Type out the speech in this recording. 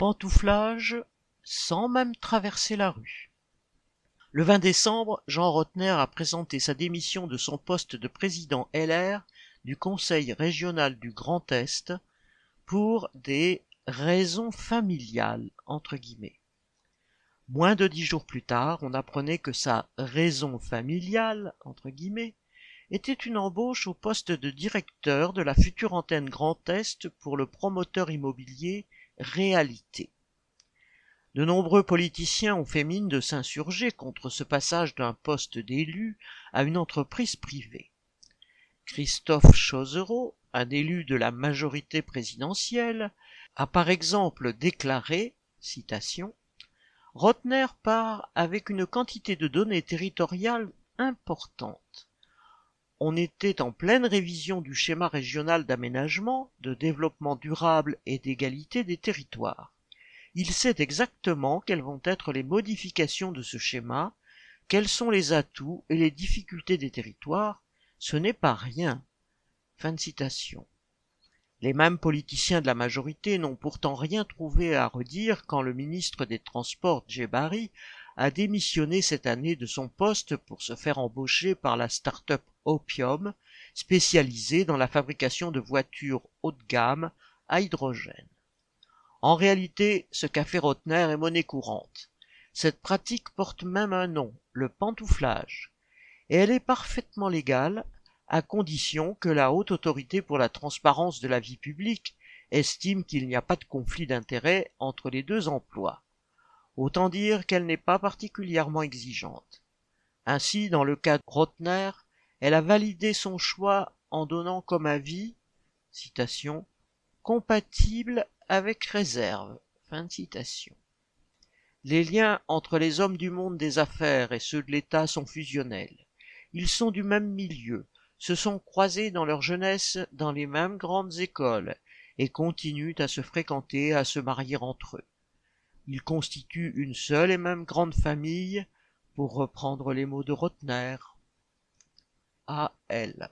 pantouflage sans même traverser la rue. Le 20 décembre, Jean Rotner a présenté sa démission de son poste de président LR du Conseil régional du Grand Est pour des raisons familiales, entre guillemets. Moins de dix jours plus tard, on apprenait que sa raison familiale, entre guillemets, était une embauche au poste de directeur de la future antenne Grand Est pour le promoteur immobilier Réalité. De nombreux politiciens ont fait mine de s'insurger contre ce passage d'un poste d'élu à une entreprise privée. Christophe Chauzereau, un élu de la majorité présidentielle, a par exemple déclaré, citation, Rotner part avec une quantité de données territoriales importante. On était en pleine révision du schéma régional d'aménagement, de développement durable et d'égalité des territoires. Il sait exactement quelles vont être les modifications de ce schéma, quels sont les atouts et les difficultés des territoires, ce n'est pas rien. Fin de citation. Les mêmes politiciens de la majorité n'ont pourtant rien trouvé à redire quand le ministre des Transports, Djebari, a démissionné cette année de son poste pour se faire embaucher par la start-up Opium, spécialisée dans la fabrication de voitures haut de gamme à hydrogène. En réalité, ce café Rotner est monnaie courante. Cette pratique porte même un nom, le pantouflage. Et elle est parfaitement légale, à condition que la haute autorité pour la transparence de la vie publique estime qu'il n'y a pas de conflit d'intérêts entre les deux emplois. Autant dire qu'elle n'est pas particulièrement exigeante. Ainsi, dans le cas de Rotner, elle a validé son choix en donnant comme avis, citation, compatible avec réserve. Fin de citation. Les liens entre les hommes du monde des affaires et ceux de l'État sont fusionnels. Ils sont du même milieu, se sont croisés dans leur jeunesse dans les mêmes grandes écoles, et continuent à se fréquenter, à se marier entre eux. Ils constituent une seule et même grande famille, pour reprendre les mots de Rotner. A. L.